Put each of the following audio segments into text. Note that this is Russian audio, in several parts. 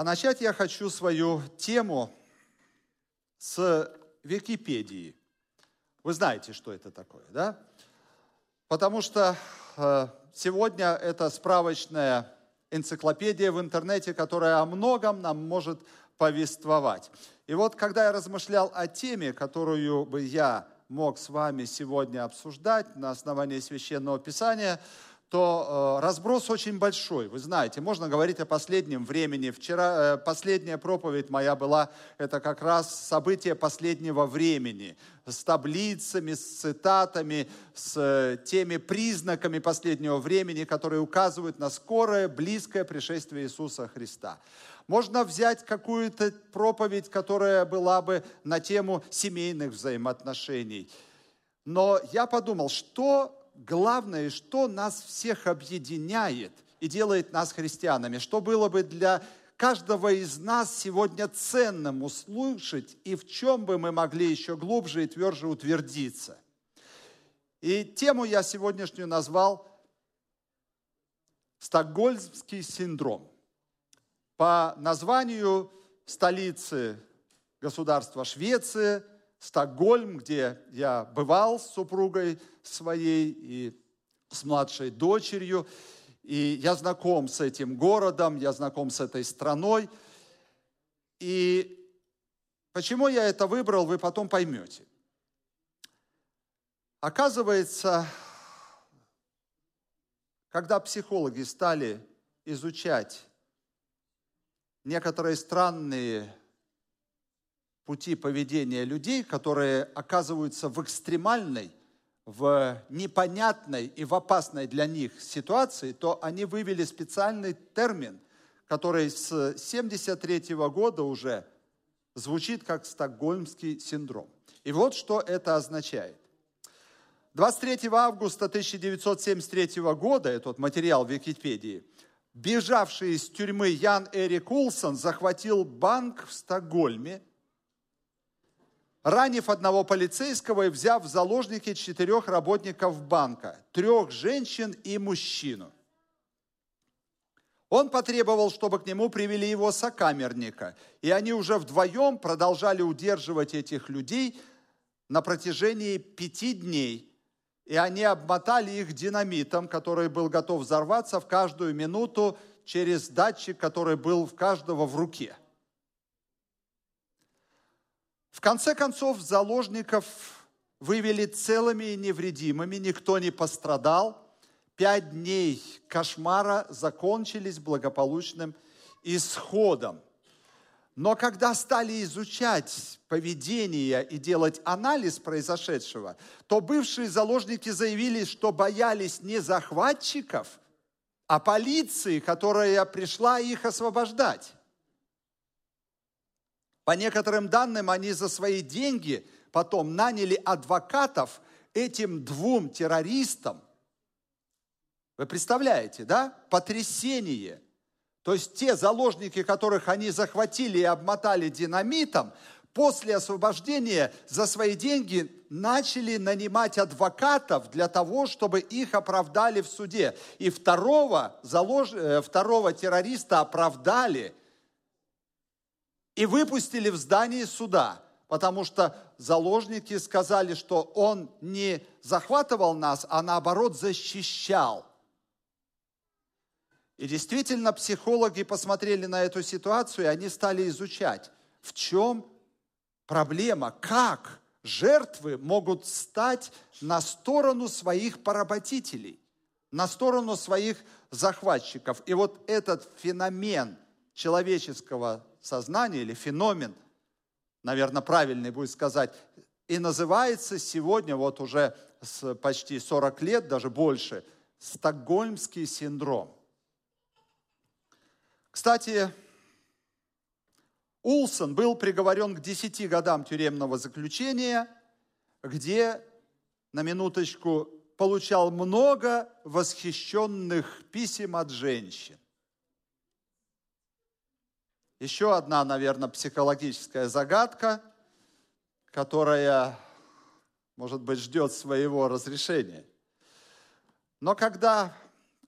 А начать я хочу свою тему с Википедии. Вы знаете, что это такое, да? Потому что э, сегодня это справочная энциклопедия в интернете, которая о многом нам может повествовать. И вот когда я размышлял о теме, которую бы я мог с вами сегодня обсуждать на основании священного писания, то э, разброс очень большой. Вы знаете, можно говорить о последнем времени. Вчера э, последняя проповедь моя была, это как раз событие последнего времени с таблицами, с цитатами, с э, теми признаками последнего времени, которые указывают на скорое, близкое пришествие Иисуса Христа. Можно взять какую-то проповедь, которая была бы на тему семейных взаимоотношений. Но я подумал, что главное, что нас всех объединяет и делает нас христианами, что было бы для каждого из нас сегодня ценным услышать и в чем бы мы могли еще глубже и тверже утвердиться. И тему я сегодняшнюю назвал «Стокгольмский синдром». По названию столицы государства Швеция – Стокгольм, где я бывал с супругой своей и с младшей дочерью. И я знаком с этим городом, я знаком с этой страной. И почему я это выбрал, вы потом поймете. Оказывается, когда психологи стали изучать некоторые странные пути поведения людей, которые оказываются в экстремальной, в непонятной и в опасной для них ситуации, то они вывели специальный термин, который с 1973 года уже звучит как стокгольмский синдром. И вот что это означает. 23 августа 1973 года, этот материал в Википедии, бежавший из тюрьмы Ян Эрик Улсон захватил банк в Стокгольме – ранив одного полицейского и взяв в заложники четырех работников банка, трех женщин и мужчину. Он потребовал, чтобы к нему привели его сокамерника, и они уже вдвоем продолжали удерживать этих людей на протяжении пяти дней, и они обмотали их динамитом, который был готов взорваться в каждую минуту через датчик, который был в каждого в руке – в конце концов, заложников вывели целыми и невредимыми, никто не пострадал. Пять дней кошмара закончились благополучным исходом. Но когда стали изучать поведение и делать анализ произошедшего, то бывшие заложники заявили, что боялись не захватчиков, а полиции, которая пришла их освобождать. По некоторым данным, они за свои деньги потом наняли адвокатов этим двум террористам. Вы представляете, да? Потрясение. То есть те заложники, которых они захватили и обмотали динамитом, после освобождения за свои деньги начали нанимать адвокатов для того, чтобы их оправдали в суде. И второго, залож... Э, второго террориста оправдали и выпустили в здание суда, потому что заложники сказали, что он не захватывал нас, а наоборот защищал. И действительно, психологи посмотрели на эту ситуацию, и они стали изучать, в чем проблема, как жертвы могут стать на сторону своих поработителей, на сторону своих захватчиков. И вот этот феномен человеческого сознание или феномен, наверное, правильный будет сказать, и называется сегодня, вот уже с почти 40 лет, даже больше, Стокгольмский синдром. Кстати, Улсон был приговорен к 10 годам тюремного заключения, где, на минуточку, получал много восхищенных писем от женщин. Еще одна, наверное, психологическая загадка, которая, может быть, ждет своего разрешения. Но когда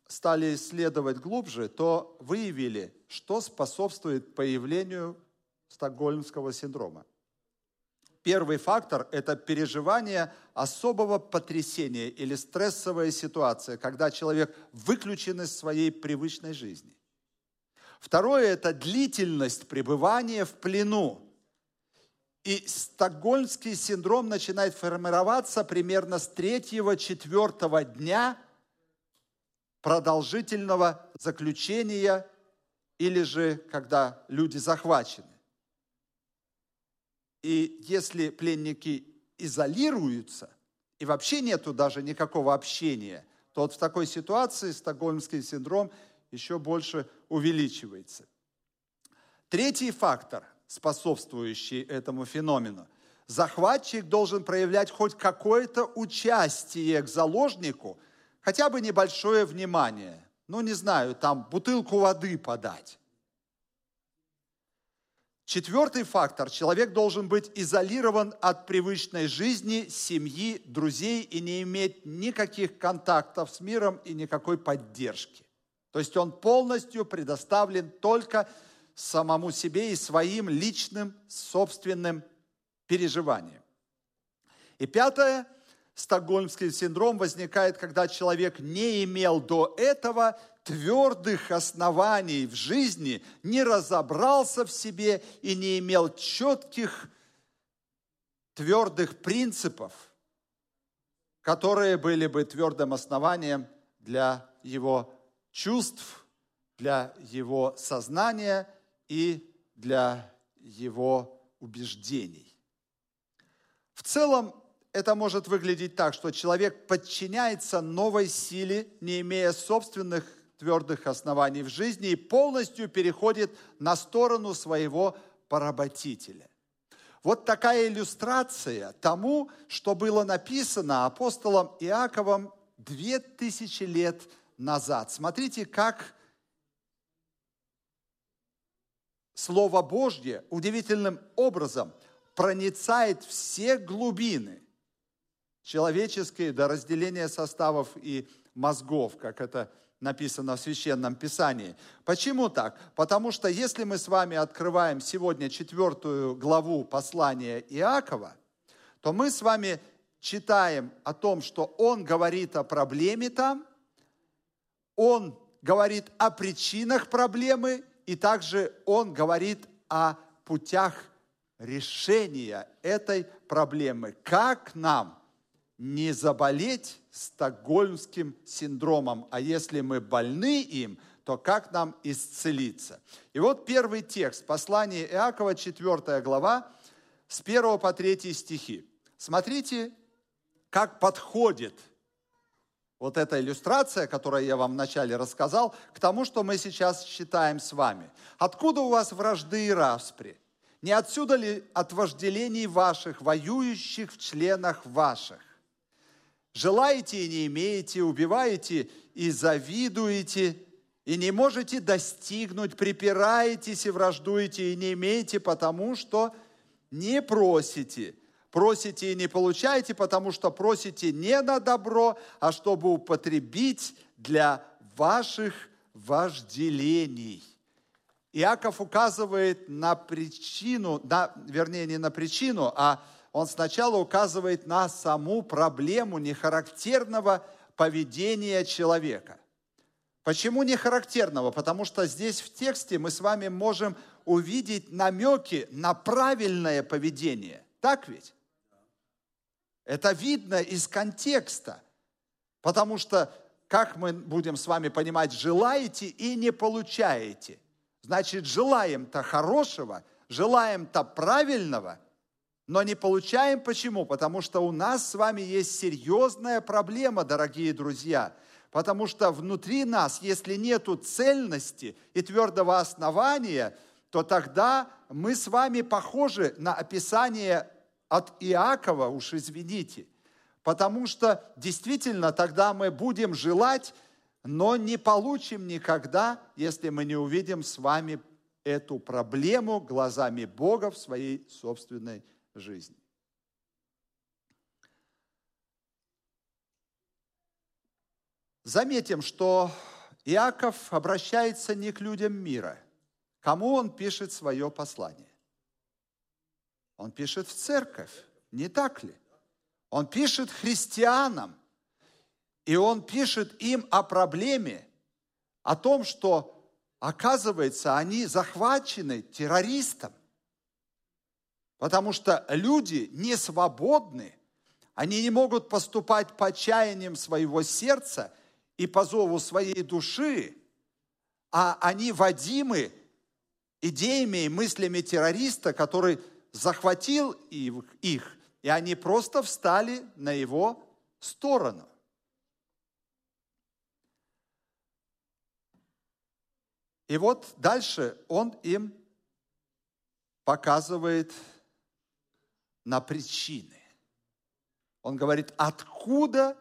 стали исследовать глубже, то выявили, что способствует появлению стокгольмского синдрома. Первый фактор – это переживание особого потрясения или стрессовая ситуация, когда человек выключен из своей привычной жизни. Второе – это длительность пребывания в плену. И стокгольмский синдром начинает формироваться примерно с третьего-четвертого дня продолжительного заключения или же когда люди захвачены. И если пленники изолируются, и вообще нету даже никакого общения, то вот в такой ситуации стокгольмский синдром еще больше увеличивается. Третий фактор, способствующий этому феномену. Захватчик должен проявлять хоть какое-то участие к заложнику, хотя бы небольшое внимание. Ну, не знаю, там бутылку воды подать Четвертый фактор. Человек должен быть изолирован от привычной жизни, семьи, друзей и не иметь никаких контактов с миром и никакой поддержки. То есть он полностью предоставлен только самому себе и своим личным собственным переживаниям. И пятое, стокгольмский синдром возникает, когда человек не имел до этого твердых оснований в жизни, не разобрался в себе и не имел четких твердых принципов, которые были бы твердым основанием для его чувств, для его сознания и для его убеждений. В целом, это может выглядеть так, что человек подчиняется новой силе, не имея собственных твердых оснований в жизни и полностью переходит на сторону своего поработителя. Вот такая иллюстрация тому, что было написано апостолом Иаковом две тысячи лет назад. Смотрите, как Слово Божье удивительным образом проницает все глубины человеческие до разделения составов и мозгов, как это написано в Священном Писании. Почему так? Потому что если мы с вами открываем сегодня четвертую главу послания Иакова, то мы с вами читаем о том, что он говорит о проблеме там, он говорит о причинах проблемы, и также он говорит о путях решения этой проблемы. Как нам не заболеть стокгольмским синдромом, а если мы больны им, то как нам исцелиться? И вот первый текст, послание Иакова, 4 глава, с 1 по 3 стихи. Смотрите, как подходит вот эта иллюстрация, которую я вам вначале рассказал, к тому, что мы сейчас считаем с вами. Откуда у вас вражды и распри? Не отсюда ли от вожделений ваших, воюющих в членах ваших? Желаете и не имеете, убиваете и завидуете, и не можете достигнуть, припираетесь и враждуете и не имеете, потому что не просите. Просите и не получаете, потому что просите не на добро, а чтобы употребить для ваших вожделений. Иаков указывает на причину, на, вернее, не на причину, а он сначала указывает на саму проблему нехарактерного поведения человека. Почему нехарактерного? Потому что здесь в тексте мы с вами можем увидеть намеки на правильное поведение. Так ведь? Это видно из контекста. Потому что, как мы будем с вами понимать, желаете и не получаете. Значит, желаем-то хорошего, желаем-то правильного – но не получаем. Почему? Потому что у нас с вами есть серьезная проблема, дорогие друзья. Потому что внутри нас, если нету цельности и твердого основания, то тогда мы с вами похожи на описание от Иакова, уж извините. Потому что действительно тогда мы будем желать, но не получим никогда, если мы не увидим с вами эту проблему глазами Бога в своей собственной жизни. Заметим, что Иаков обращается не к людям мира, Кому он пишет свое послание? Он пишет в церковь, не так ли? Он пишет христианам, и он пишет им о проблеме, о том, что, оказывается, они захвачены террористом. Потому что люди не свободны, они не могут поступать по чаяниям своего сердца и по зову своей души, а они водимы идеями и мыслями террориста, который захватил их, и они просто встали на его сторону. И вот дальше он им показывает на причины. Он говорит, откуда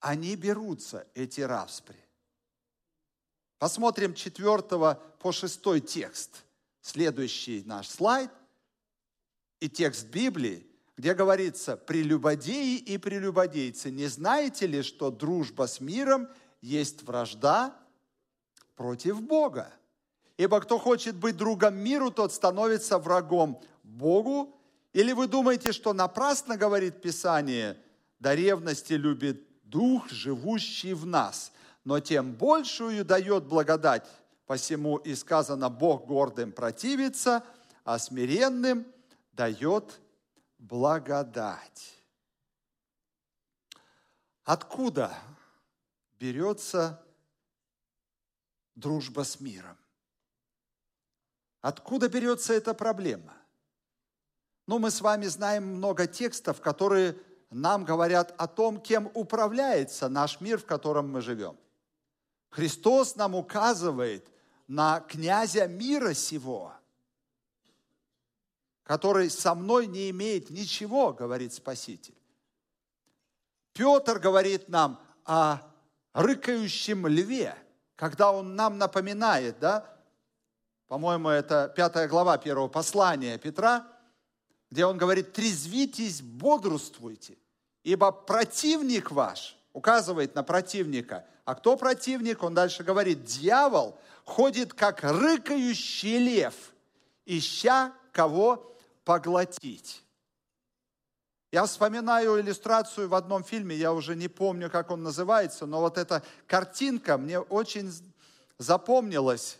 они берутся, эти распри. Посмотрим 4 по 6 текст. Следующий наш слайд и текст Библии, где говорится, «Прелюбодеи и прелюбодейцы, не знаете ли, что дружба с миром есть вражда против Бога? Ибо кто хочет быть другом миру, тот становится врагом Богу, или вы думаете, что напрасно говорит Писание, до ревности любит Дух, живущий в нас, но тем большую дает благодать, посему и сказано, Бог гордым противится, а смиренным дает благодать. Откуда берется дружба с миром? Откуда берется эта проблема? Ну, мы с вами знаем много текстов, которые нам говорят о том, кем управляется наш мир, в котором мы живем. Христос нам указывает на князя мира сего, который со мной не имеет ничего, говорит Спаситель. Петр говорит нам о рыкающем льве, когда он нам напоминает, да, по-моему, это пятая глава первого послания Петра, где он говорит, трезвитесь, бодрствуйте, ибо противник ваш, указывает на противника. А кто противник? Он дальше говорит, дьявол ходит как рыкающий лев, ища кого поглотить. Я вспоминаю иллюстрацию в одном фильме, я уже не помню, как он называется, но вот эта картинка мне очень запомнилась,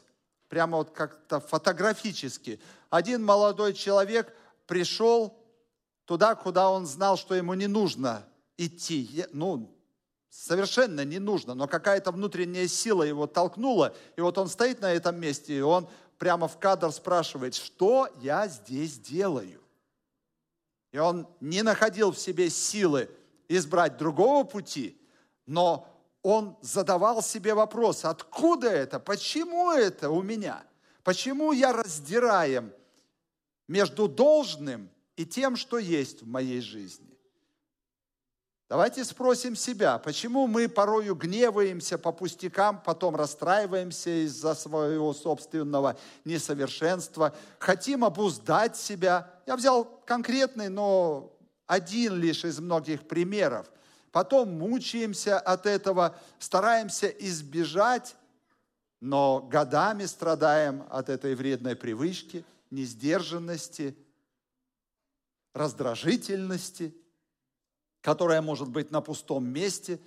прямо вот как-то фотографически. Один молодой человек – пришел туда, куда он знал, что ему не нужно идти. Ну, совершенно не нужно, но какая-то внутренняя сила его толкнула, и вот он стоит на этом месте, и он прямо в кадр спрашивает, что я здесь делаю? И он не находил в себе силы избрать другого пути, но он задавал себе вопрос, откуда это, почему это у меня? Почему я раздираем между должным и тем, что есть в моей жизни. Давайте спросим себя, почему мы порою гневаемся по пустякам, потом расстраиваемся из-за своего собственного несовершенства, хотим обуздать себя. Я взял конкретный, но один лишь из многих примеров. Потом мучаемся от этого, стараемся избежать, но годами страдаем от этой вредной привычки – несдержанности, раздражительности, которая может быть на пустом месте.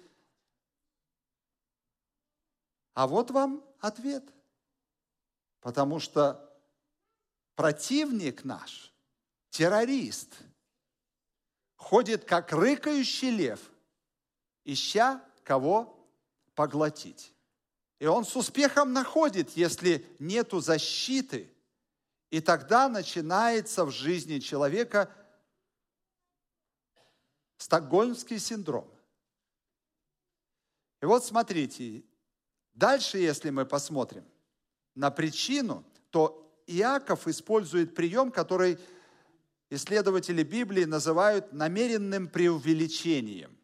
А вот вам ответ. Потому что противник наш, террорист, ходит как рыкающий лев, ища кого поглотить. И он с успехом находит, если нету защиты – и тогда начинается в жизни человека стокгольмский синдром. И вот смотрите, дальше, если мы посмотрим на причину, то Иаков использует прием, который исследователи Библии называют намеренным преувеличением,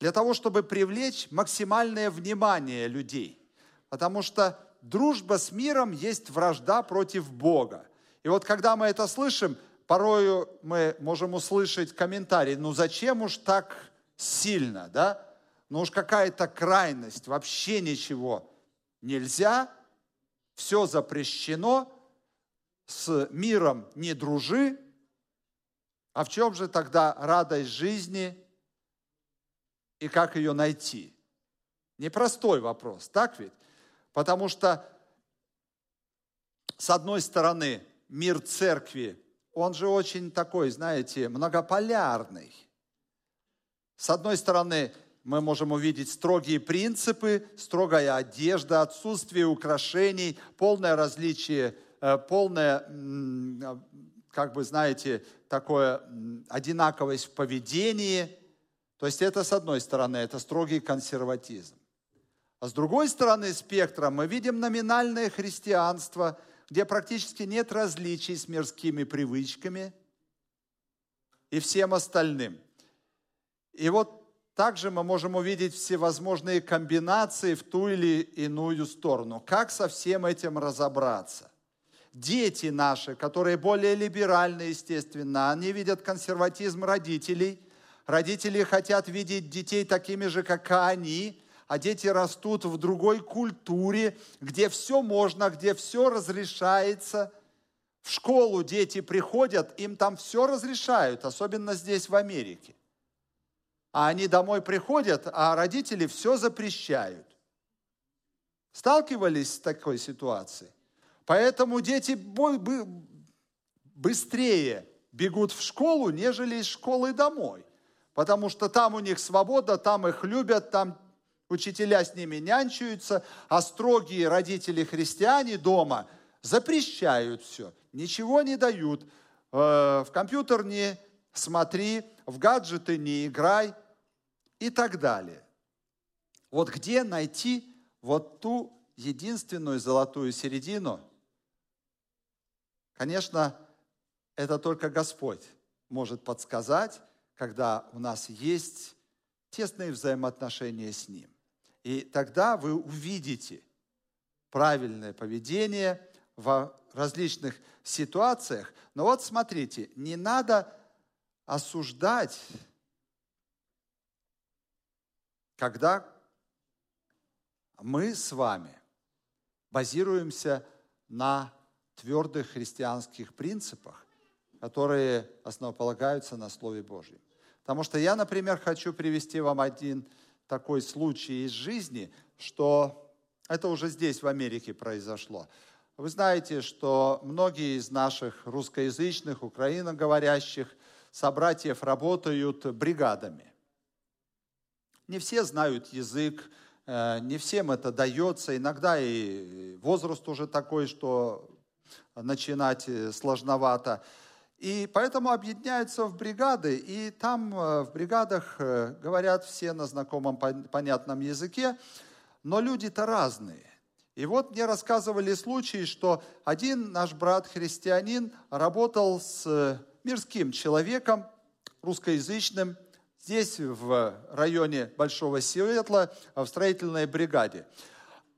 для того, чтобы привлечь максимальное внимание людей. Потому что дружба с миром есть вражда против Бога. И вот когда мы это слышим, порою мы можем услышать комментарий, ну зачем уж так сильно, да? Ну уж какая-то крайность, вообще ничего нельзя, все запрещено, с миром не дружи, а в чем же тогда радость жизни и как ее найти? Непростой вопрос, так ведь? Потому что, с одной стороны, мир церкви, он же очень такой, знаете, многополярный. С одной стороны, мы можем увидеть строгие принципы, строгая одежда, отсутствие украшений, полное различие, э, полное, как бы, знаете, такое одинаковость в поведении. То есть это с одной стороны, это строгий консерватизм. А с другой стороны спектра мы видим номинальное христианство, где практически нет различий с мирскими привычками и всем остальным. И вот также мы можем увидеть всевозможные комбинации в ту или иную сторону. Как со всем этим разобраться? Дети наши, которые более либеральны, естественно, они видят консерватизм родителей. Родители хотят видеть детей такими же, как они, а дети растут в другой культуре, где все можно, где все разрешается. В школу дети приходят, им там все разрешают, особенно здесь, в Америке а они домой приходят, а родители все запрещают. Сталкивались с такой ситуацией? Поэтому дети быстрее бегут в школу, нежели из школы домой. Потому что там у них свобода, там их любят, там учителя с ними нянчаются, а строгие родители-христиане дома запрещают все, ничего не дают. Э, в компьютер не смотри, в гаджеты не играй – и так далее. Вот где найти вот ту единственную золотую середину? Конечно, это только Господь может подсказать, когда у нас есть тесные взаимоотношения с Ним. И тогда вы увидите правильное поведение в различных ситуациях. Но вот смотрите, не надо осуждать когда мы с вами базируемся на твердых христианских принципах, которые основополагаются на Слове Божьем. Потому что я, например, хочу привести вам один такой случай из жизни, что это уже здесь, в Америке, произошло. Вы знаете, что многие из наших русскоязычных, украиноговорящих собратьев работают бригадами. Не все знают язык, э, не всем это дается. Иногда и возраст уже такой, что начинать э, сложновато. И поэтому объединяются в бригады, и там э, в бригадах говорят все на знакомом понятном языке, но люди-то разные. И вот мне рассказывали случаи, что один наш брат-христианин работал с мирским человеком, русскоязычным, здесь, в районе Большого Светла, в строительной бригаде.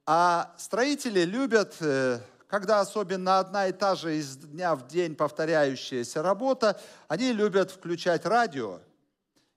А строители любят, э, когда особенно одна и та же из дня в день повторяющаяся работа, они любят включать радио.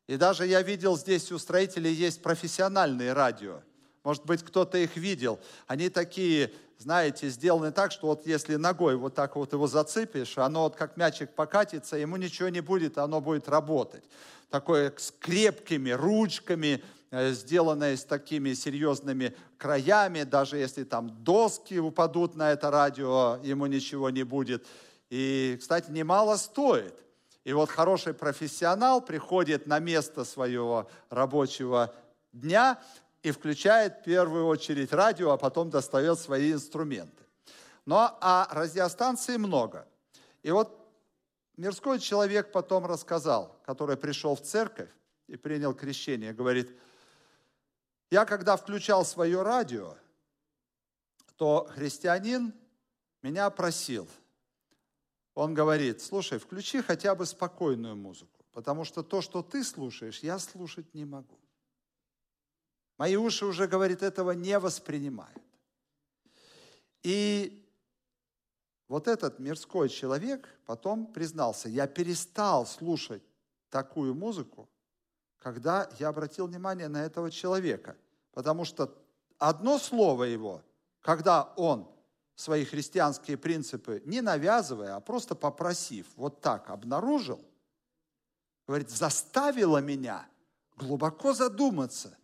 И даже я видел здесь у строителей есть профессиональные радио. Может быть, кто-то их видел. Они такие, знаете, сделаны так, что вот если ногой вот так вот его зацепишь, оно вот как мячик покатится, ему ничего не будет, оно будет работать такое с крепкими ручками, э, сделанное с такими серьезными краями, даже если там доски упадут на это радио, ему ничего не будет. И, кстати, немало стоит. И вот хороший профессионал приходит на место своего рабочего дня и включает в первую очередь радио, а потом достает свои инструменты. Но а радиостанций много. И вот Мирской человек потом рассказал, который пришел в церковь и принял крещение, говорит, я когда включал свое радио, то христианин меня просил. Он говорит, слушай, включи хотя бы спокойную музыку, потому что то, что ты слушаешь, я слушать не могу. Мои уши уже, говорит, этого не воспринимают. И вот этот мирской человек потом признался, я перестал слушать такую музыку, когда я обратил внимание на этого человека. Потому что одно слово его, когда он свои христианские принципы, не навязывая, а просто попросив, вот так обнаружил, говорит, заставило меня глубоко задуматься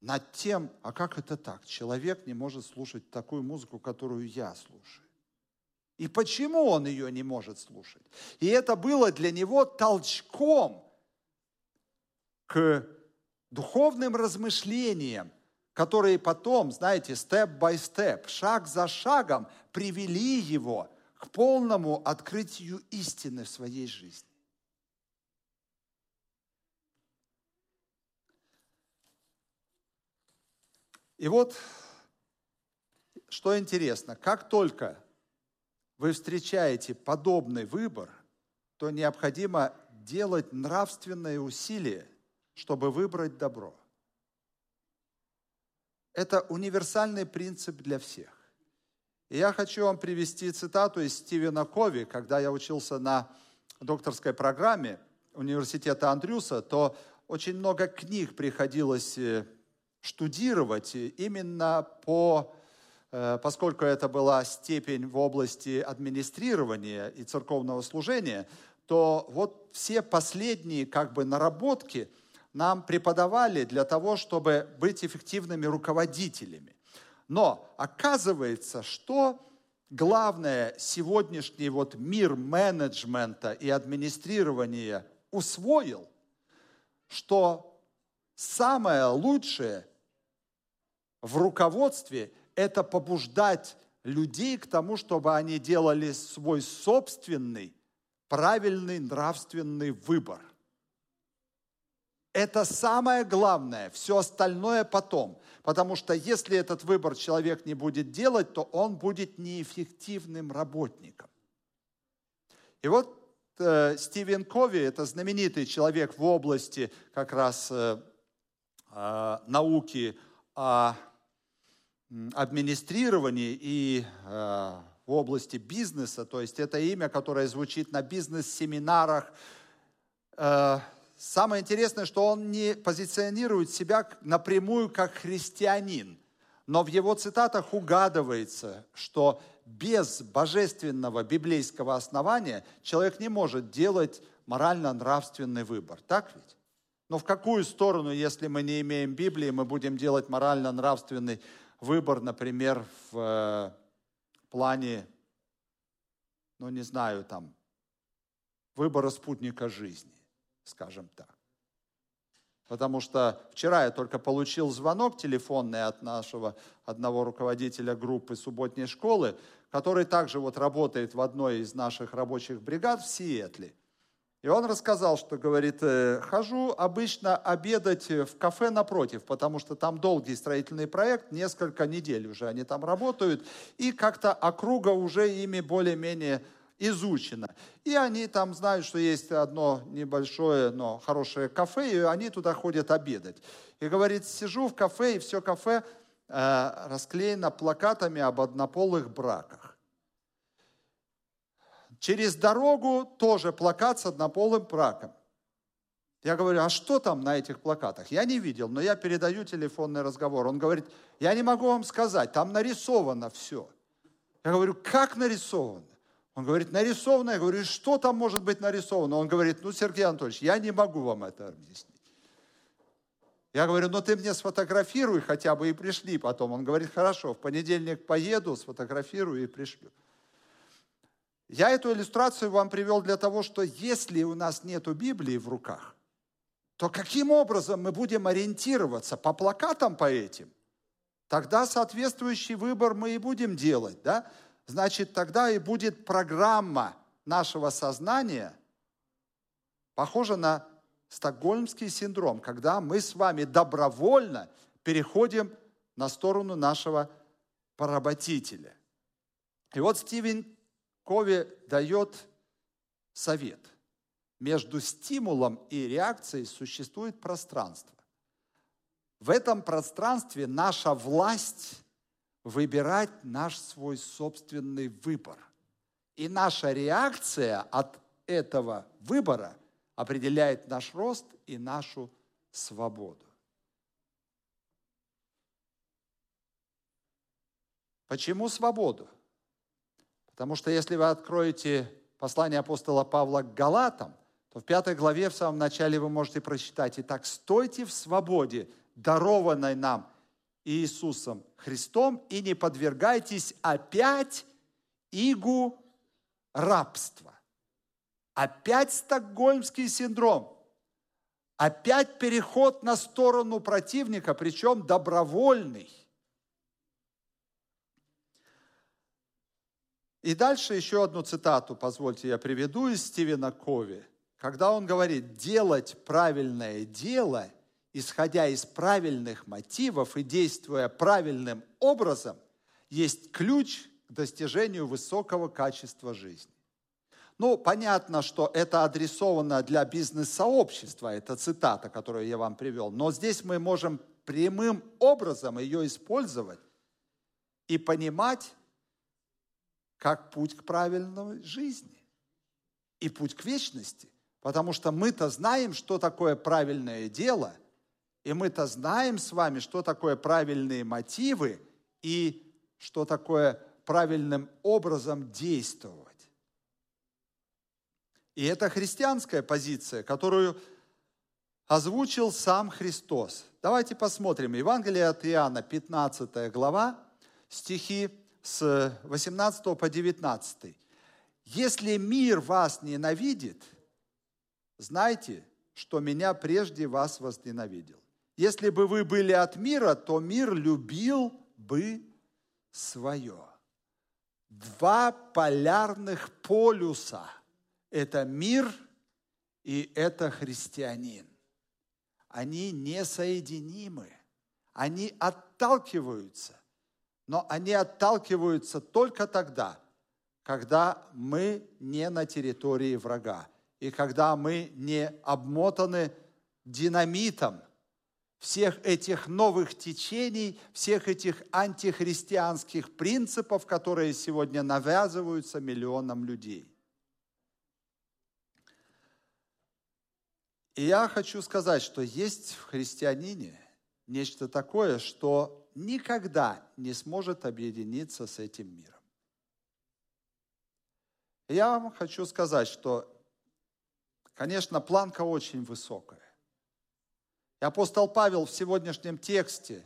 над тем, а как это так? Человек не может слушать такую музыку, которую я слушаю. И почему он ее не может слушать? И это было для него толчком к духовным размышлениям, которые потом, знаете, степ-бай-степ, шаг за шагом привели его к полному открытию истины в своей жизни. И вот, что интересно, как только вы встречаете подобный выбор, то необходимо делать нравственные усилия, чтобы выбрать добро. Это универсальный принцип для всех. И я хочу вам привести цитату из Стивена Кови, когда я учился на докторской программе университета Андрюса, то очень много книг приходилось э, штудировать именно по Э, поскольку это была степень в области администрирования и церковного служения, то вот все последние как бы наработки нам преподавали для того, чтобы быть эффективными руководителями. Но оказывается, что главное сегодняшний вот мир менеджмента и администрирования усвоил, что самое лучшее в руководстве это побуждать людей к тому, чтобы они делали свой собственный, правильный нравственный выбор. Это самое главное, все остальное потом. Потому что если этот выбор человек не будет делать, то он будет неэффективным работником. И вот э, Стивен Кови, это знаменитый человек в области как раз э, э, науки о администрировании и э, в области бизнеса, то есть это имя, которое звучит на бизнес-семинарах. Э, самое интересное, что он не позиционирует себя напрямую как христианин, но в его цитатах угадывается, что без божественного библейского основания человек не может делать морально-нравственный выбор. Так ведь? Но в какую сторону, если мы не имеем Библии, мы будем делать морально-нравственный выбор, например, в э, плане, ну не знаю, там, выбора спутника жизни, скажем так. Потому что вчера я только получил звонок телефонный от нашего одного руководителя группы субботней школы, который также вот работает в одной из наших рабочих бригад в Сиэтле. И он рассказал, что, говорит, «Э, хожу обычно обедать в кафе напротив, потому что там долгий строительный проект, несколько недель уже они там работают, и как-то округа уже ими более-менее изучена. И они там знают, что есть одно небольшое, но хорошее кафе, и они туда ходят обедать. И говорит, сижу в кафе, и все кафе э, расклеено плакатами об однополых браках. Через дорогу тоже плакат с однополым браком. Я говорю, а что там на этих плакатах? Я не видел, но я передаю телефонный разговор. Он говорит, я не могу вам сказать, там нарисовано все. Я говорю, как нарисовано? Он говорит, нарисовано. Я говорю, что там может быть нарисовано? Он говорит, ну, Сергей Анатольевич, я не могу вам это объяснить. Я говорю, ну ты мне сфотографируй хотя бы и пришли потом. Он говорит, хорошо, в понедельник поеду, сфотографирую и пришлю. Я эту иллюстрацию вам привел для того, что если у нас нет Библии в руках, то каким образом мы будем ориентироваться по плакатам по этим? Тогда соответствующий выбор мы и будем делать, да? Значит, тогда и будет программа нашего сознания похожа на стокгольмский синдром, когда мы с вами добровольно переходим на сторону нашего поработителя. И вот Стивен Кови дает совет. Между стимулом и реакцией существует пространство. В этом пространстве наша власть выбирать наш свой собственный выбор. И наша реакция от этого выбора определяет наш рост и нашу свободу. Почему свободу? Потому что если вы откроете послание апостола Павла к Галатам, то в пятой главе в самом начале вы можете прочитать, «Итак, стойте в свободе, дарованной нам Иисусом Христом, и не подвергайтесь опять игу рабства». Опять стокгольмский синдром. Опять переход на сторону противника, причем добровольный. И дальше еще одну цитату, позвольте, я приведу из Стивена Кови, когда он говорит, делать правильное дело, исходя из правильных мотивов и действуя правильным образом, есть ключ к достижению высокого качества жизни. Ну, понятно, что это адресовано для бизнес-сообщества, это цитата, которую я вам привел, но здесь мы можем прямым образом ее использовать и понимать как путь к правильной жизни и путь к вечности. Потому что мы-то знаем, что такое правильное дело, и мы-то знаем с вами, что такое правильные мотивы и что такое правильным образом действовать. И это христианская позиция, которую озвучил сам Христос. Давайте посмотрим. Евангелие от Иоанна, 15 глава, стихи с 18 по 19. «Если мир вас ненавидит, знайте, что меня прежде вас возненавидел. Если бы вы были от мира, то мир любил бы свое». Два полярных полюса – это мир и это христианин. Они несоединимы. Они отталкиваются. Но они отталкиваются только тогда, когда мы не на территории врага. И когда мы не обмотаны динамитом всех этих новых течений, всех этих антихристианских принципов, которые сегодня навязываются миллионам людей. И я хочу сказать, что есть в христианине нечто такое, что никогда не сможет объединиться с этим миром. Я вам хочу сказать, что, конечно, планка очень высокая. И апостол Павел в сегодняшнем тексте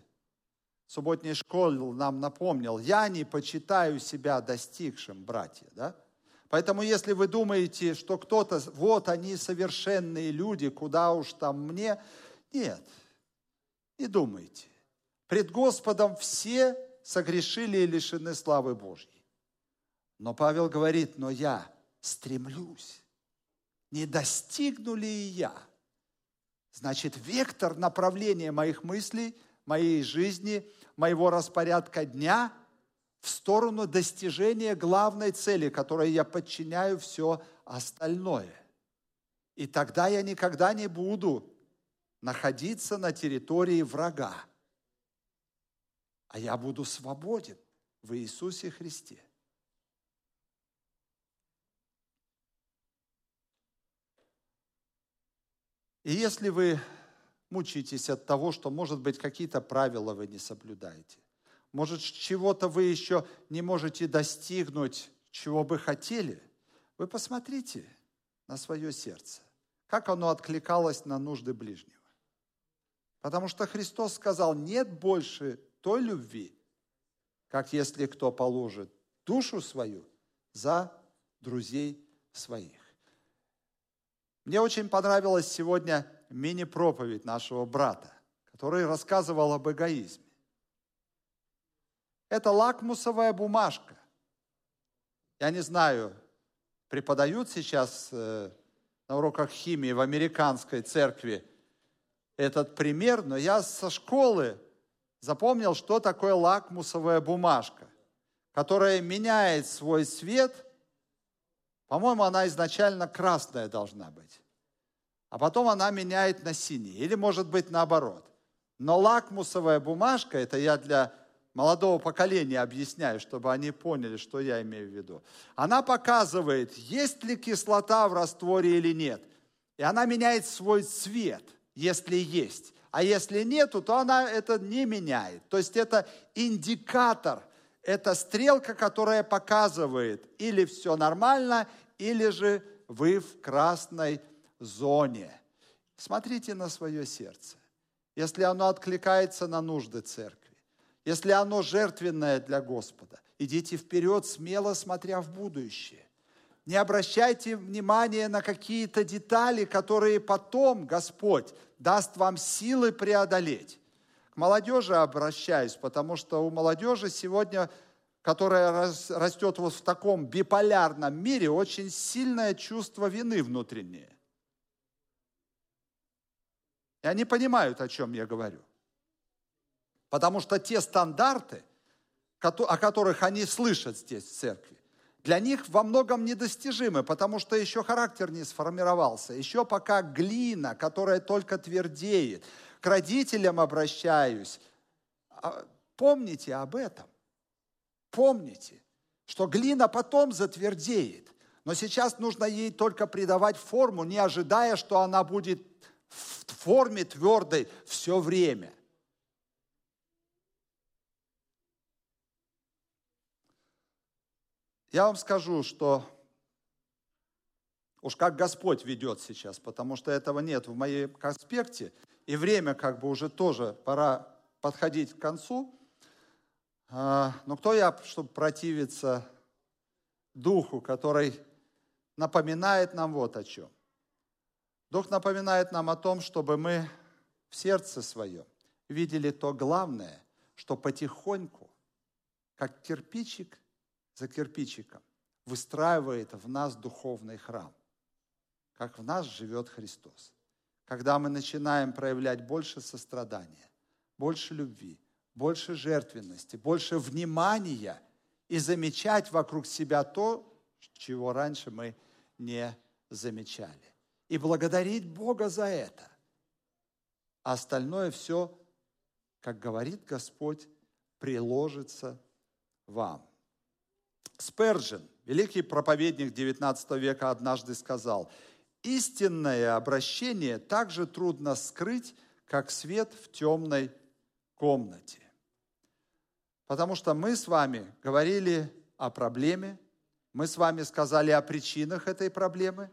субботней школы нам напомнил, я не почитаю себя достигшим, братья, да? Поэтому если вы думаете, что кто-то, вот они совершенные люди, куда уж там мне, нет, не думайте. Пред Господом все согрешили и лишены славы Божьей. Но Павел говорит, но я стремлюсь. Не достигну ли и я? Значит, вектор направления моих мыслей, моей жизни, моего распорядка дня – в сторону достижения главной цели, которой я подчиняю все остальное. И тогда я никогда не буду находиться на территории врага, а я буду свободен в Иисусе Христе. И если вы мучаетесь от того, что, может быть, какие-то правила вы не соблюдаете, может, чего-то вы еще не можете достигнуть, чего бы хотели. Вы посмотрите на свое сердце, как оно откликалось на нужды ближнего. Потому что Христос сказал, нет больше той любви, как если кто положит душу свою за друзей своих. Мне очень понравилась сегодня мини-проповедь нашего брата, который рассказывал об эгоизме. Это лакмусовая бумажка. Я не знаю, преподают сейчас э, на уроках химии в американской церкви этот пример, но я со школы запомнил, что такое лакмусовая бумажка, которая меняет свой цвет. По-моему, она изначально красная должна быть. А потом она меняет на синий. Или может быть наоборот. Но лакмусовая бумажка, это я для молодого поколения объясняю, чтобы они поняли, что я имею в виду. Она показывает, есть ли кислота в растворе или нет. И она меняет свой цвет, если есть. А если нету, то она это не меняет. То есть это индикатор, это стрелка, которая показывает, или все нормально, или же вы в красной зоне. Смотрите на свое сердце. Если оно откликается на нужды церкви, если оно жертвенное для Господа, идите вперед, смело смотря в будущее. Не обращайте внимания на какие-то детали, которые потом Господь даст вам силы преодолеть. К молодежи обращаюсь, потому что у молодежи сегодня, которая растет вот в таком биполярном мире, очень сильное чувство вины внутреннее. И они понимают, о чем я говорю. Потому что те стандарты, о которых они слышат здесь в церкви, для них во многом недостижимы, потому что еще характер не сформировался, еще пока глина, которая только твердеет. К родителям обращаюсь. А, помните об этом. Помните, что глина потом затвердеет. Но сейчас нужно ей только придавать форму, не ожидая, что она будет в форме твердой все время. Я вам скажу, что уж как Господь ведет сейчас, потому что этого нет в моей конспекте, и время как бы уже тоже пора подходить к концу. А, но кто я, чтобы противиться Духу, который напоминает нам вот о чем. Дух напоминает нам о том, чтобы мы в сердце своем видели то главное, что потихоньку, как кирпичик за кирпичиком, выстраивает в нас духовный храм, как в нас живет Христос. Когда мы начинаем проявлять больше сострадания, больше любви, больше жертвенности, больше внимания и замечать вокруг себя то, чего раньше мы не замечали. И благодарить Бога за это. А остальное все, как говорит Господь, приложится вам. Сперджин, великий проповедник XIX века, однажды сказал, истинное обращение так же трудно скрыть, как свет в темной комнате. Потому что мы с вами говорили о проблеме, мы с вами сказали о причинах этой проблемы,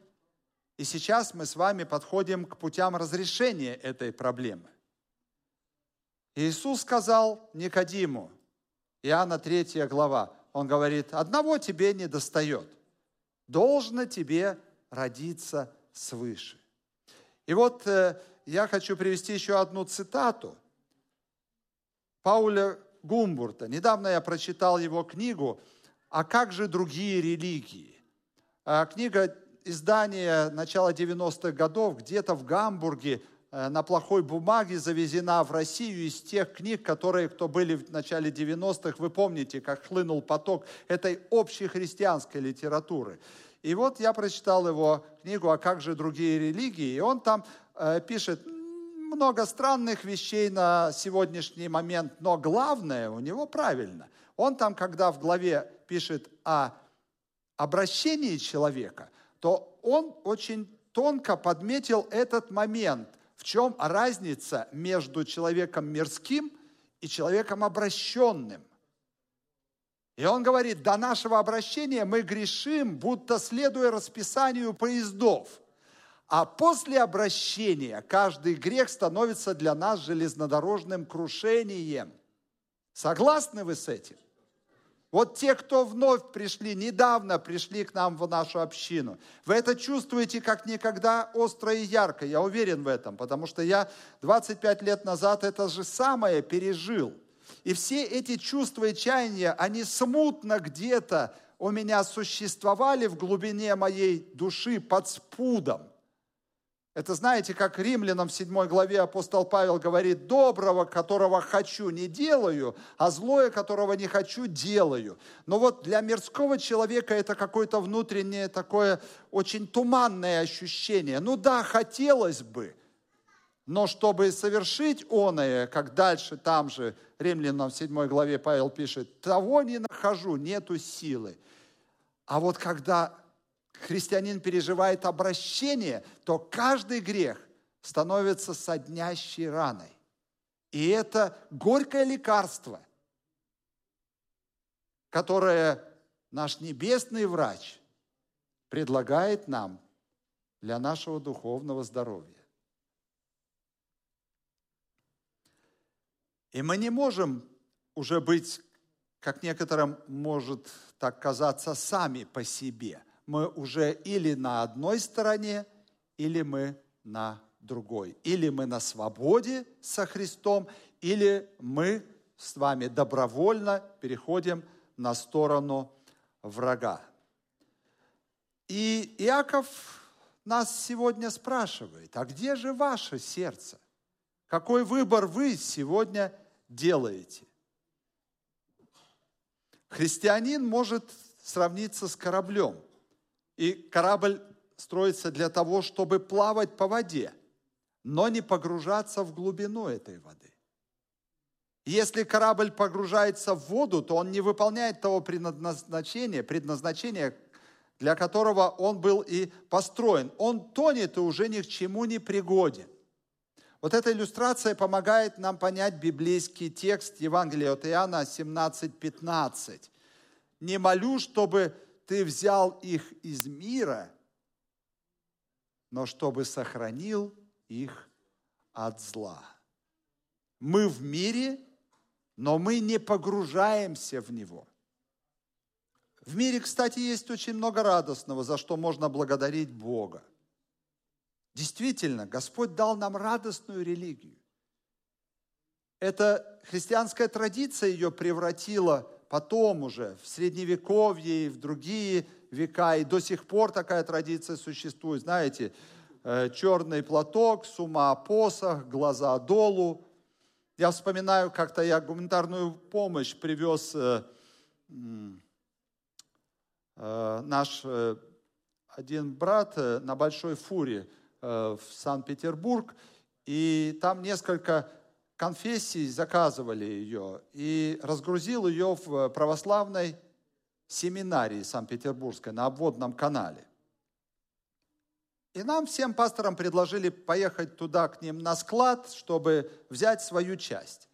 и сейчас мы с вами подходим к путям разрешения этой проблемы. Иисус сказал Никодиму, Иоанна 3 глава, он говорит, одного тебе не достает. Должно тебе родиться свыше. И вот э, я хочу привести еще одну цитату Пауля Гумбурта. Недавно я прочитал его книгу «А как же другие религии?». А книга издания начала 90-х годов где-то в Гамбурге Э, на плохой бумаге завезена в Россию из тех книг, которые, кто были в начале 90-х, вы помните, как хлынул поток этой общей христианской литературы. И вот я прочитал его книгу «А как же другие религии?» И он там э, пишет много странных вещей на сегодняшний момент, но главное у него правильно. Он там, когда в главе пишет о обращении человека, то он очень тонко подметил этот момент – в чем разница между человеком мирским и человеком обращенным? И он говорит, до нашего обращения мы грешим, будто следуя расписанию поездов. А после обращения каждый грех становится для нас железнодорожным крушением. Согласны вы с этим? Вот те, кто вновь пришли, недавно пришли к нам в нашу общину, вы это чувствуете как никогда остро и ярко. Я уверен в этом, потому что я 25 лет назад это же самое пережил. И все эти чувства и чаяния, они смутно где-то у меня существовали в глубине моей души под спудом. Это знаете, как римлянам в 7 главе апостол Павел говорит, доброго, которого хочу, не делаю, а злое, которого не хочу, делаю. Но вот для мирского человека это какое-то внутреннее такое очень туманное ощущение. Ну да, хотелось бы, но чтобы совершить оное, как дальше там же римлянам в 7 главе Павел пишет, того не нахожу, нету силы. А вот когда христианин переживает обращение, то каждый грех становится соднящей раной. И это горькое лекарство. которое наш небесный врач предлагает нам для нашего духовного здоровья. И мы не можем уже быть, как некоторым может так казаться, сами по себе. Мы уже или на одной стороне, или мы на другой. Или мы на свободе со Христом, или мы с вами добровольно переходим на сторону врага. И Иаков нас сегодня спрашивает, а где же ваше сердце? Какой выбор вы сегодня делаете? Христианин может сравниться с кораблем. И корабль строится для того, чтобы плавать по воде, но не погружаться в глубину этой воды. Если корабль погружается в воду, то он не выполняет того предназначения, предназначения, для которого он был и построен. Он тонет и уже ни к чему не пригоден. Вот эта иллюстрация помогает нам понять библейский текст Евангелия от Иоанна 17:15. «Не молю, чтобы ты взял их из мира, но чтобы сохранил их от зла». Мы в мире, но мы не погружаемся в него – в мире, кстати, есть очень много радостного, за что можно благодарить Бога. Действительно, Господь дал нам радостную религию. Эта христианская традиция ее превратила потом уже в Средневековье и в другие века, и до сих пор такая традиция существует. Знаете, э, черный платок, с ума посох, глаза долу. Я вспоминаю, как-то я гуманитарную помощь привез э, Э, наш один брат на большой фуре в Санкт-Петербург, и там несколько конфессий заказывали ее, и разгрузил ее в православной семинарии Санкт-Петербургской на обводном канале. И нам всем пасторам предложили поехать туда к ним на склад, чтобы взять свою часть.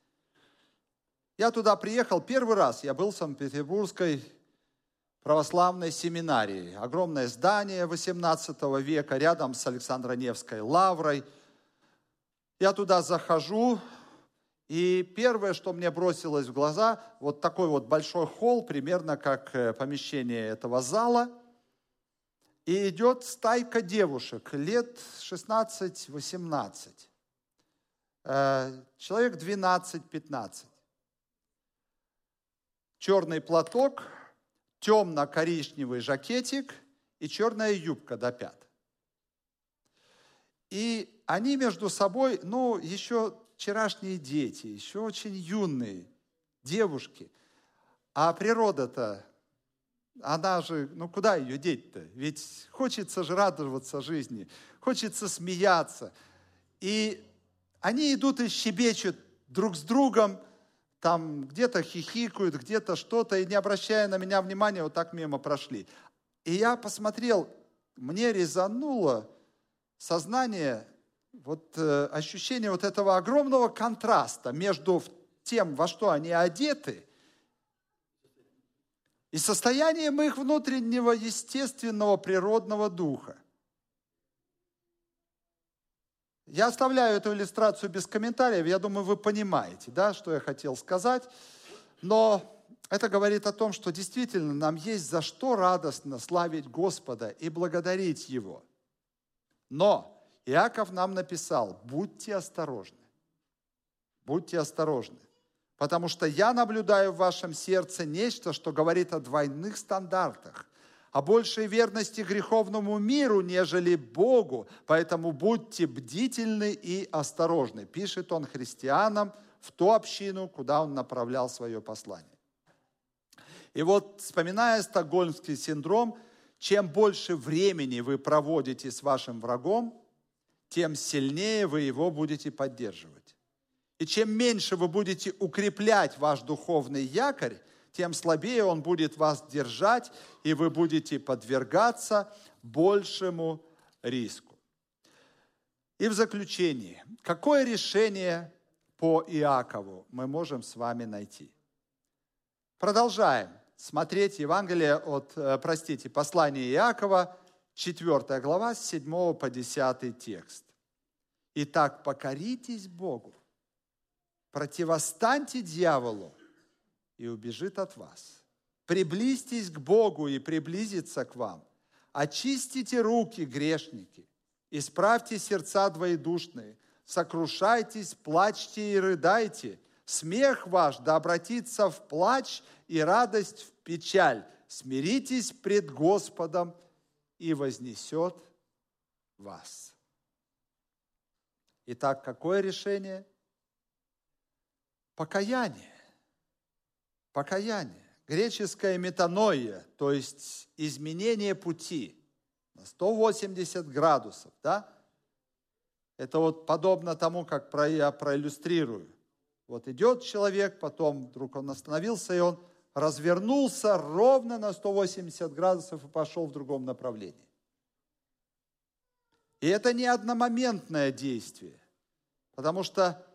Я туда приехал первый раз, я был в Санкт-Петербургской православной семинарии. Огромное здание 18 века рядом с Александро-Невской лаврой. Я туда захожу, и первое, что мне бросилось в глаза, вот такой вот большой холл, примерно как э, помещение этого зала. И идет стайка девушек, лет 16-18. Э, человек 12-15. Черный платок – темно-коричневый жакетик и черная юбка до пят. И они между собой, ну, еще вчерашние дети, еще очень юные девушки. А природа-то, она же, ну куда ее деть-то? Ведь хочется же радоваться жизни, хочется смеяться. И они идут и щебечут друг с другом, там где-то хихикают, где-то что-то, и не обращая на меня внимания, вот так мимо прошли. И я посмотрел, мне резануло сознание, вот э, ощущение вот этого огромного контраста между тем, во что они одеты, и состоянием их внутреннего естественного природного духа. Я оставляю эту иллюстрацию без комментариев. Я думаю, вы понимаете, да, что я хотел сказать. Но это говорит о том, что действительно нам есть за что радостно славить Господа и благодарить Его. Но Иаков нам написал, будьте осторожны. Будьте осторожны. Потому что я наблюдаю в вашем сердце нечто, что говорит о двойных стандартах о большей верности греховному миру, нежели Богу. Поэтому будьте бдительны и осторожны. Пишет он христианам в ту общину, куда он направлял свое послание. И вот, вспоминая стокгольмский синдром, чем больше времени вы проводите с вашим врагом, тем сильнее вы его будете поддерживать. И чем меньше вы будете укреплять ваш духовный якорь, тем слабее он будет вас держать, и вы будете подвергаться большему риску. И в заключение, какое решение по Иакову мы можем с вами найти? Продолжаем. смотреть Евангелие от, э, простите, послание Иакова, 4 глава, с 7 по 10 текст. Итак, покоритесь Богу, противостаньте дьяволу, и убежит от вас. Приблизьтесь к Богу и приблизится к вам. Очистите руки, грешники, исправьте сердца двоедушные, сокрушайтесь, плачьте и рыдайте. Смех ваш да обратится в плач и радость в печаль. Смиритесь пред Господом и вознесет вас. Итак, какое решение? Покаяние. Покаяние. Греческое метаноия, то есть изменение пути на 180 градусов, да? Это вот подобно тому, как я проиллюстрирую. Вот идет человек, потом вдруг он остановился, и он развернулся ровно на 180 градусов и пошел в другом направлении. И это не одномоментное действие, потому что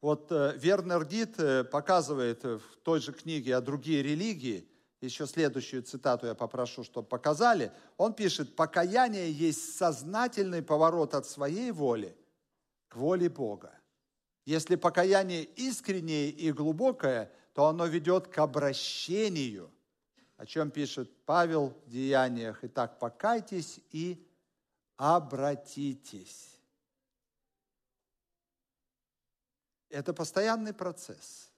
вот э, Вернер Дит э, показывает в той же книге о другие религии, еще следующую цитату я попрошу, чтобы показали, он пишет, покаяние есть сознательный поворот от своей воли к воле Бога. Если покаяние искреннее и глубокое, то оно ведет к обращению, о чем пишет Павел в Деяниях. Итак, покайтесь и обратитесь. Это постоянный процесс.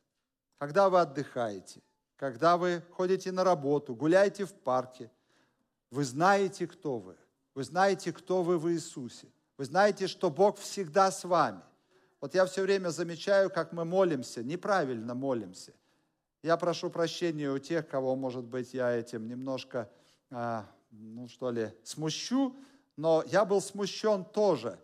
Когда вы отдыхаете, когда вы ходите на работу, гуляете в парке, вы знаете, кто вы. Вы знаете, кто вы в Иисусе. Вы знаете, что Бог всегда с вами. Вот я все время замечаю, как мы молимся, неправильно молимся. Я прошу прощения у тех, кого, может быть, я этим немножко, а, ну что ли, смущу, но я был смущен тоже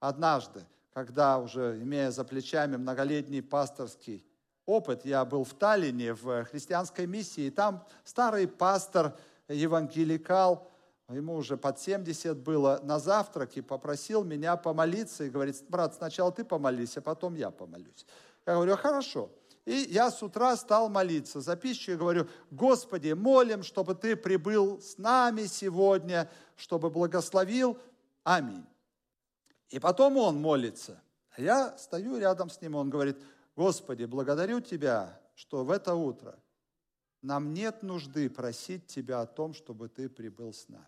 однажды, когда уже, имея за плечами многолетний пасторский опыт, я был в Таллине в христианской миссии, и там старый пастор, евангеликал, ему уже под 70 было, на завтраке попросил меня помолиться и говорит, брат, сначала ты помолись, а потом я помолюсь. Я говорю, хорошо. И я с утра стал молиться за говорю, Господи, молим, чтобы Ты прибыл с нами сегодня, чтобы благословил. Аминь. И потом он молится. А я стою рядом с ним, он говорит, Господи, благодарю Тебя, что в это утро нам нет нужды просить Тебя о том, чтобы Ты прибыл с нами.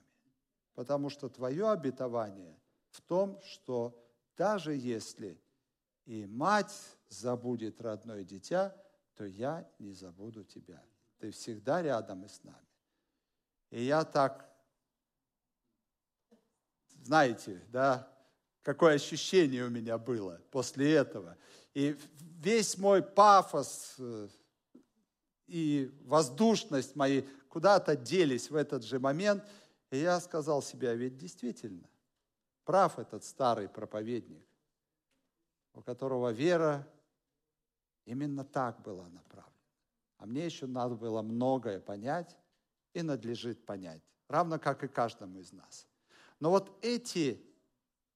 Потому что Твое обетование в том, что даже если и мать забудет родное дитя, то я не забуду тебя. Ты всегда рядом и с нами. И я так, знаете, да, какое ощущение у меня было после этого. И весь мой пафос э, и воздушность мои куда-то делись в этот же момент. И я сказал себе, а ведь действительно, прав этот старый проповедник, у которого вера Именно так была направлена. А мне еще надо было многое понять и надлежит понять, равно как и каждому из нас. Но вот эти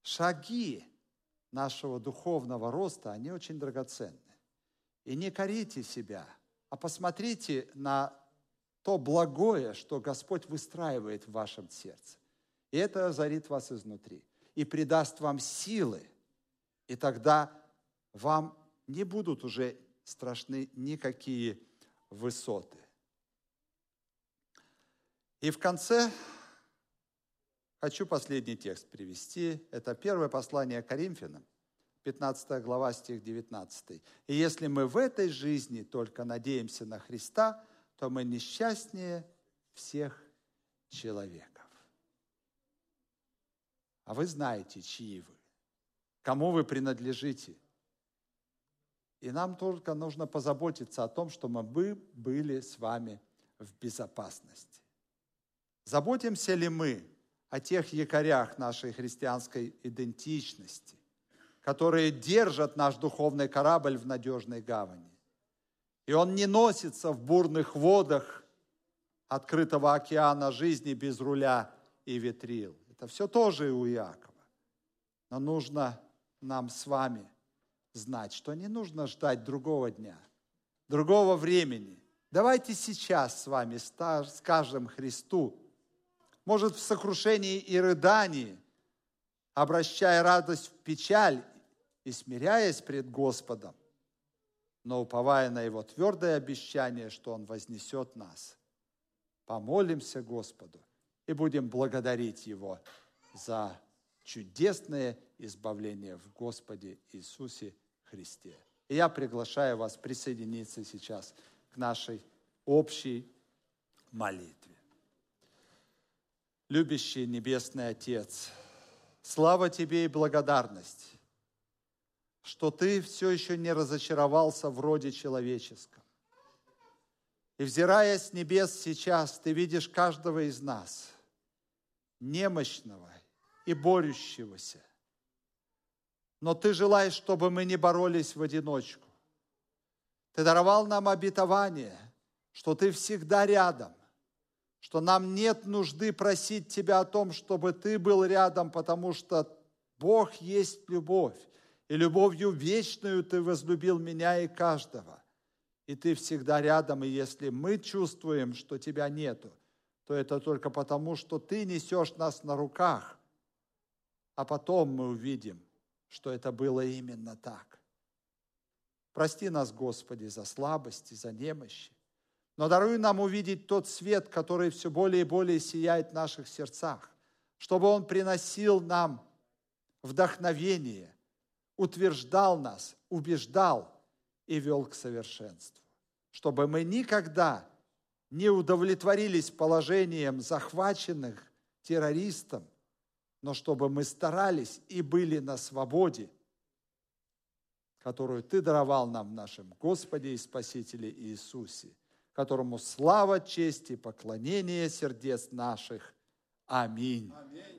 шаги нашего духовного роста, они очень драгоценны. И не корите себя, а посмотрите на то благое, что Господь выстраивает в вашем сердце. И это озарит вас изнутри и придаст вам силы. И тогда вам не будут уже страшны никакие высоты. И в конце хочу последний текст привести. Это первое послание Коринфянам, 15 глава, стих 19. «И если мы в этой жизни только надеемся на Христа, то мы несчастнее всех человеков». А вы знаете, чьи вы, кому вы принадлежите – и нам только нужно позаботиться о том, что мы бы были с вами в безопасности. Заботимся ли мы о тех якорях нашей христианской идентичности, которые держат наш духовный корабль в надежной гавани? И он не носится в бурных водах открытого океана жизни без руля и ветрил. Это все тоже и у Иакова. Но нужно нам с вами – знать, что не нужно ждать другого дня, другого времени, Давайте сейчас с вами скажем Христу, может в сокрушении и рыдании, обращая радость в печаль и смиряясь пред Господом, но уповая на Его твердое обещание, что Он вознесет нас. Помолимся Господу и будем благодарить Его за чудесное избавление в Господе Иисусе Христе. И я приглашаю вас присоединиться сейчас к нашей общей молитве. Любящий Небесный Отец, слава Тебе и благодарность, что Ты все еще не разочаровался в роде человеческом. И взирая с небес сейчас, Ты видишь каждого из нас, немощного и борющегося. Но Ты желаешь, чтобы мы не боролись в одиночку. Ты даровал нам обетование, что Ты всегда рядом, что нам нет нужды просить Тебя о том, чтобы Ты был рядом, потому что Бог есть любовь, и любовью вечную Ты возлюбил меня и каждого. И Ты всегда рядом, и если мы чувствуем, что Тебя нету, то это только потому, что Ты несешь нас на руках, а потом мы увидим, что это было именно так. Прости нас, Господи, за слабости, за немощи. Но даруй нам увидеть тот свет, который все более и более сияет в наших сердцах, чтобы он приносил нам вдохновение, утверждал нас, убеждал и вел к совершенству. Чтобы мы никогда не удовлетворились положением захваченных террористом, но чтобы мы старались и были на свободе, которую Ты даровал нам в нашем Господе и Спасителе Иисусе – которому слава, честь и поклонение сердец наших. Аминь. Аминь.